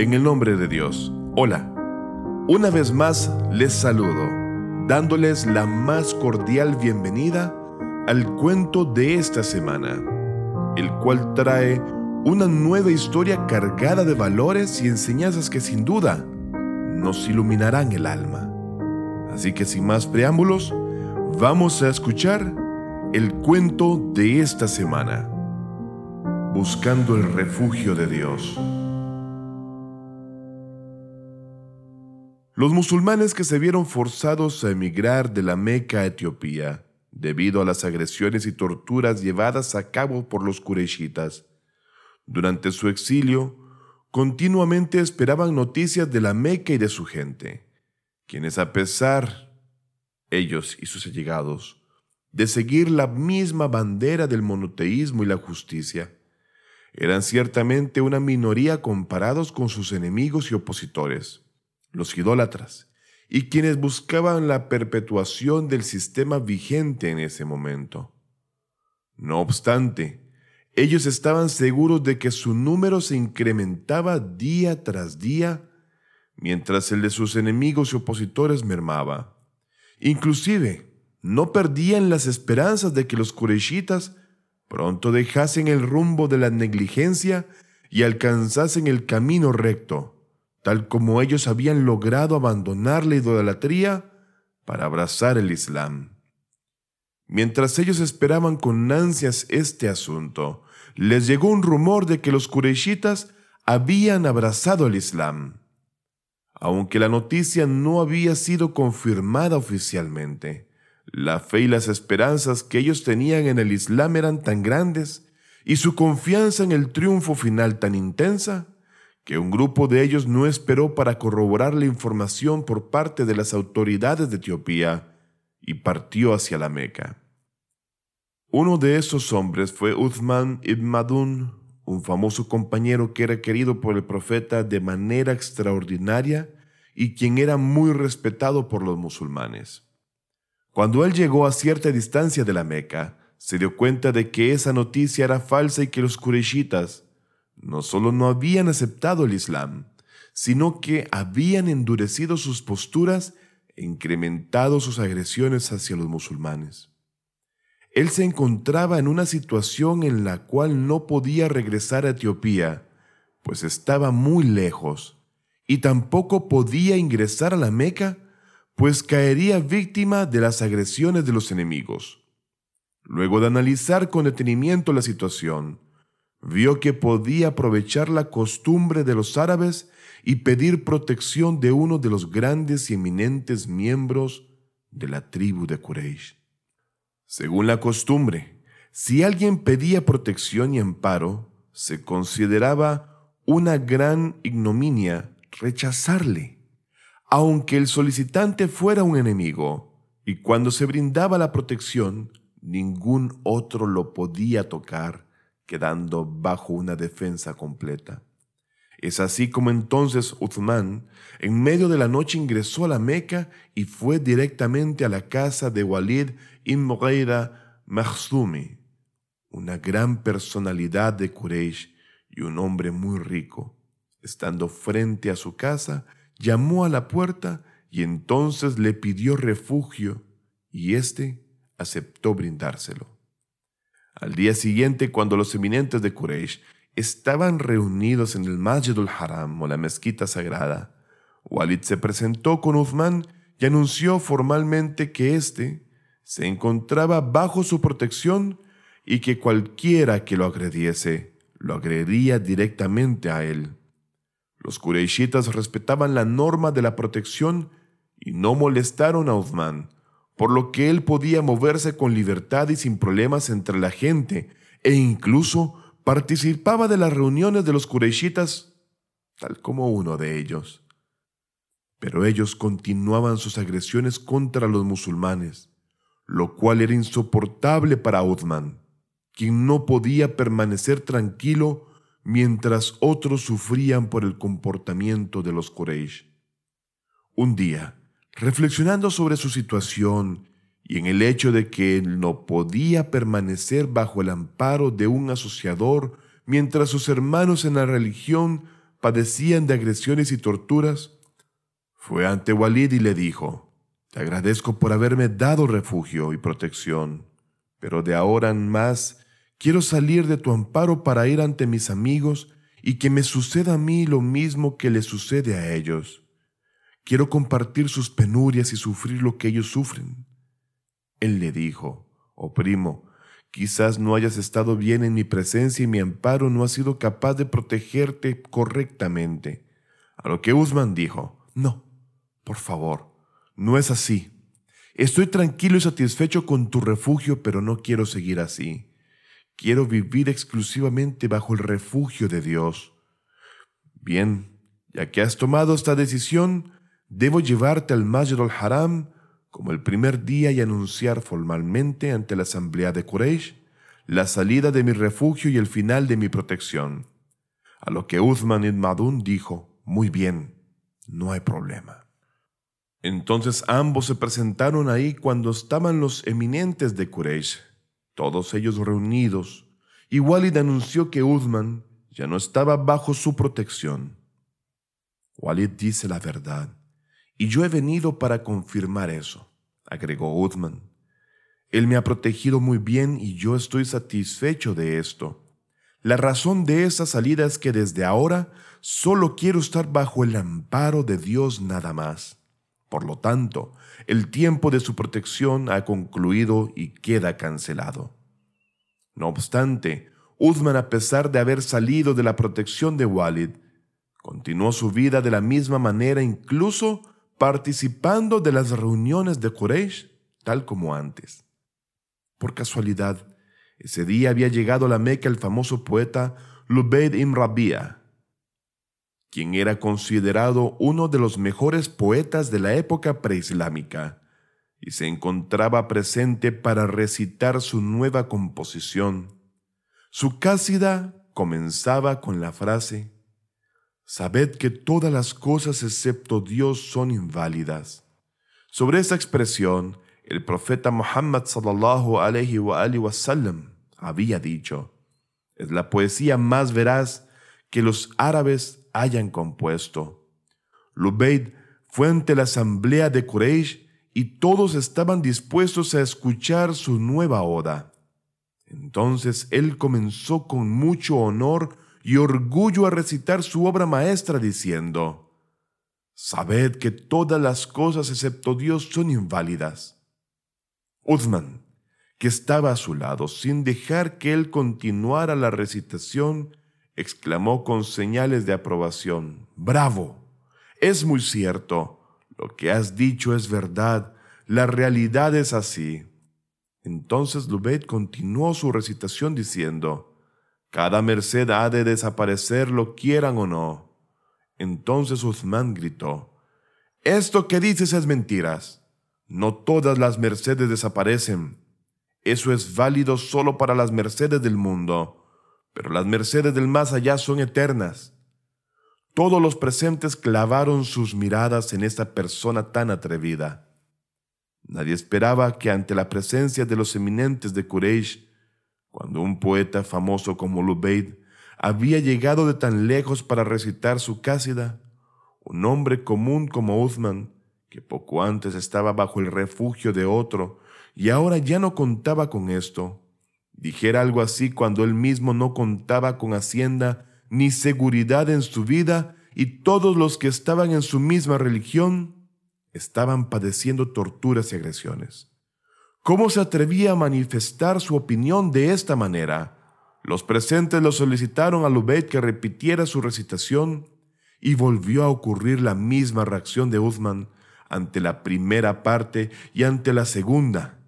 En el nombre de Dios, hola. Una vez más les saludo, dándoles la más cordial bienvenida al cuento de esta semana, el cual trae una nueva historia cargada de valores y enseñanzas que sin duda nos iluminarán el alma. Así que sin más preámbulos, vamos a escuchar el cuento de esta semana, Buscando el refugio de Dios. Los musulmanes que se vieron forzados a emigrar de la Meca a Etiopía debido a las agresiones y torturas llevadas a cabo por los Qurayshitas. Durante su exilio, continuamente esperaban noticias de la Meca y de su gente, quienes a pesar, ellos y sus allegados, de seguir la misma bandera del monoteísmo y la justicia, eran ciertamente una minoría comparados con sus enemigos y opositores los idólatras, y quienes buscaban la perpetuación del sistema vigente en ese momento. No obstante, ellos estaban seguros de que su número se incrementaba día tras día, mientras el de sus enemigos y opositores mermaba. Inclusive, no perdían las esperanzas de que los Kureishitas pronto dejasen el rumbo de la negligencia y alcanzasen el camino recto tal como ellos habían logrado abandonar la idolatría para abrazar el Islam. Mientras ellos esperaban con ansias este asunto, les llegó un rumor de que los Qurayshitas habían abrazado el Islam. Aunque la noticia no había sido confirmada oficialmente, la fe y las esperanzas que ellos tenían en el Islam eran tan grandes y su confianza en el triunfo final tan intensa que un grupo de ellos no esperó para corroborar la información por parte de las autoridades de Etiopía y partió hacia la Meca. Uno de esos hombres fue Uthman ibn Madun, un famoso compañero que era querido por el profeta de manera extraordinaria y quien era muy respetado por los musulmanes. Cuando él llegó a cierta distancia de la Meca, se dio cuenta de que esa noticia era falsa y que los Qurayshitas no solo no habían aceptado el Islam, sino que habían endurecido sus posturas e incrementado sus agresiones hacia los musulmanes. Él se encontraba en una situación en la cual no podía regresar a Etiopía, pues estaba muy lejos, y tampoco podía ingresar a la Meca, pues caería víctima de las agresiones de los enemigos. Luego de analizar con detenimiento la situación, vio que podía aprovechar la costumbre de los árabes y pedir protección de uno de los grandes y eminentes miembros de la tribu de Quraysh. Según la costumbre, si alguien pedía protección y amparo, se consideraba una gran ignominia rechazarle, aunque el solicitante fuera un enemigo, y cuando se brindaba la protección, ningún otro lo podía tocar quedando bajo una defensa completa. Es así como entonces Uthman, en medio de la noche, ingresó a la Meca y fue directamente a la casa de Walid ibn Mughira Makhzumi, una gran personalidad de Quraysh y un hombre muy rico. Estando frente a su casa, llamó a la puerta y entonces le pidió refugio y éste aceptó brindárselo. Al día siguiente, cuando los eminentes de Quraysh estaban reunidos en el Masjid al-Haram o la mezquita sagrada, Walid se presentó con Uthman y anunció formalmente que éste se encontraba bajo su protección y que cualquiera que lo agrediese lo agrediría directamente a él. Los Qurayshitas respetaban la norma de la protección y no molestaron a Uthman, por lo que él podía moverse con libertad y sin problemas entre la gente, e incluso participaba de las reuniones de los Qurayshitas, tal como uno de ellos. Pero ellos continuaban sus agresiones contra los musulmanes, lo cual era insoportable para Uthman, quien no podía permanecer tranquilo mientras otros sufrían por el comportamiento de los Quraysh. Un día, reflexionando sobre su situación y en el hecho de que él no podía permanecer bajo el amparo de un asociador mientras sus hermanos en la religión padecían de agresiones y torturas, fue ante Walid y le dijo, Te agradezco por haberme dado refugio y protección, pero de ahora en más quiero salir de tu amparo para ir ante mis amigos y que me suceda a mí lo mismo que le sucede a ellos. Quiero compartir sus penurias y sufrir lo que ellos sufren. Él le dijo, Oh primo, quizás no hayas estado bien en mi presencia y mi amparo no ha sido capaz de protegerte correctamente. A lo que Usman dijo, No, por favor, no es así. Estoy tranquilo y satisfecho con tu refugio, pero no quiero seguir así. Quiero vivir exclusivamente bajo el refugio de Dios. Bien, ya que has tomado esta decisión, debo llevarte al Masjid al-Haram como el primer día y anunciar formalmente ante la asamblea de Quraysh la salida de mi refugio y el final de mi protección. A lo que Uthman ibn Madun dijo, muy bien, no hay problema. Entonces ambos se presentaron ahí cuando estaban los eminentes de Quraysh, todos ellos reunidos, y Walid anunció que Uthman ya no estaba bajo su protección. Walid dice la verdad y yo he venido para confirmar eso, agregó Uthman. Él me ha protegido muy bien y yo estoy satisfecho de esto. La razón de esa salida es que desde ahora solo quiero estar bajo el amparo de Dios nada más. Por lo tanto, el tiempo de su protección ha concluido y queda cancelado. No obstante, Uthman, a pesar de haber salido de la protección de Walid, continuó su vida de la misma manera incluso participando de las reuniones de Quraysh tal como antes. Por casualidad, ese día había llegado a la Meca el famoso poeta Lubayd ibn Rabia, quien era considerado uno de los mejores poetas de la época preislámica, y se encontraba presente para recitar su nueva composición. Su cásida comenzaba con la frase Sabed que todas las cosas excepto Dios son inválidas. Sobre esa expresión, el profeta Muhammad sallallahu alayhi wa, había dicho, es la poesía más veraz que los árabes hayan compuesto. Lubayd fue ante la asamblea de Quraysh y todos estaban dispuestos a escuchar su nueva oda. Entonces él comenzó con mucho honor y orgullo a recitar su obra maestra diciendo, Sabed que todas las cosas excepto Dios son inválidas. Uthman, que estaba a su lado, sin dejar que él continuara la recitación, exclamó con señales de aprobación, Bravo, es muy cierto, lo que has dicho es verdad, la realidad es así. Entonces Lubeit continuó su recitación diciendo, cada merced ha de desaparecer, lo quieran o no. Entonces Uthman gritó, Esto que dices es mentiras. No todas las mercedes desaparecen. Eso es válido solo para las mercedes del mundo, pero las mercedes del más allá son eternas. Todos los presentes clavaron sus miradas en esta persona tan atrevida. Nadie esperaba que ante la presencia de los eminentes de Quraysh cuando un poeta famoso como Lubaid había llegado de tan lejos para recitar su cásida, un hombre común como Uthman, que poco antes estaba bajo el refugio de otro y ahora ya no contaba con esto, dijera algo así cuando él mismo no contaba con hacienda ni seguridad en su vida y todos los que estaban en su misma religión estaban padeciendo torturas y agresiones. ¿Cómo se atrevía a manifestar su opinión de esta manera? Los presentes lo solicitaron a Lubeit que repitiera su recitación y volvió a ocurrir la misma reacción de Uthman ante la primera parte y ante la segunda.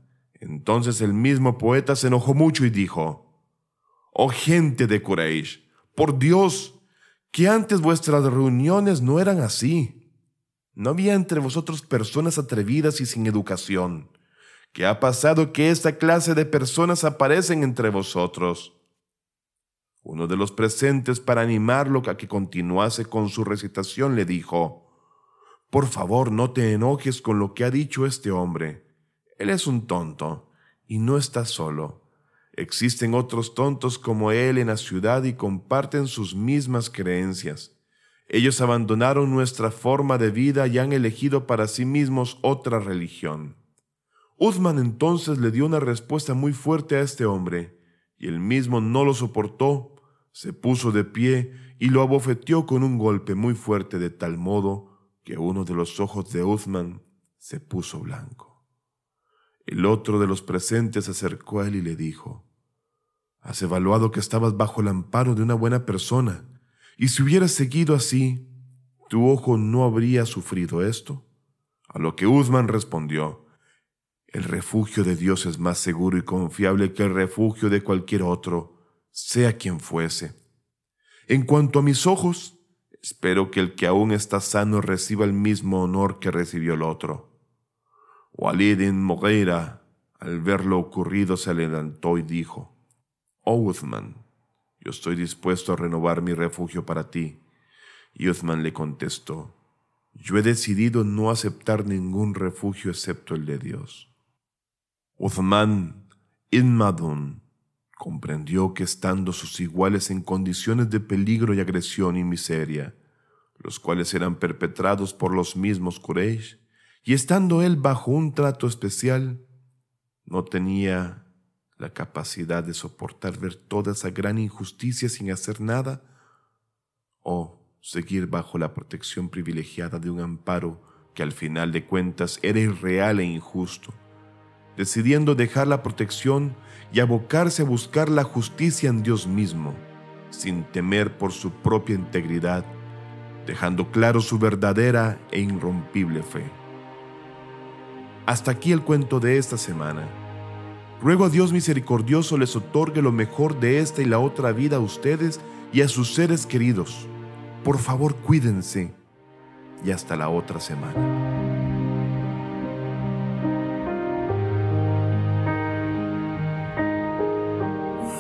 Entonces el mismo poeta se enojó mucho y dijo, Oh gente de Quraysh, por Dios, que antes vuestras reuniones no eran así. No había entre vosotros personas atrevidas y sin educación ¿Qué ha pasado que esta clase de personas aparecen entre vosotros? Uno de los presentes, para animarlo a que continuase con su recitación, le dijo, Por favor, no te enojes con lo que ha dicho este hombre. Él es un tonto, y no está solo. Existen otros tontos como él en la ciudad y comparten sus mismas creencias. Ellos abandonaron nuestra forma de vida y han elegido para sí mismos otra religión. Uthman entonces le dio una respuesta muy fuerte a este hombre, y él mismo no lo soportó, se puso de pie y lo abofeteó con un golpe muy fuerte de tal modo que uno de los ojos de Uthman se puso blanco. El otro de los presentes se acercó a él y le dijo, Has evaluado que estabas bajo el amparo de una buena persona, y si hubieras seguido así, ¿tu ojo no habría sufrido esto? A lo que Uthman respondió, El refugio de Dios es más seguro y confiable que el refugio de cualquier otro, sea quien fuese. En cuanto a mis ojos, espero que el que aún está sano reciba el mismo honor que recibió el otro. Walid in Mogueira, al ver lo ocurrido, se levantó y dijo, Oh Uthman, yo estoy dispuesto a renovar mi refugio para ti. Y Uthman le contestó, Yo he decidido no aceptar ningún refugio excepto el de Dios. Uthman ibn Madun comprendió que estando sus iguales en condiciones de peligro y agresión y miseria, los cuales eran perpetrados por los mismos Quraysh, y estando él bajo un trato especial, no tenía la capacidad de soportar ver toda esa gran injusticia sin hacer nada, o seguir bajo la protección privilegiada de un amparo que al final de cuentas era irreal e injusto decidiendo dejar la protección y abocarse a buscar la justicia en Dios mismo, sin temer por su propia integridad, dejando claro su verdadera e irrompible fe. Hasta aquí el cuento de esta semana. Ruego a Dios misericordioso les otorgue lo mejor de esta y la otra vida a ustedes y a sus seres queridos. Por favor, cuídense y hasta la otra semana.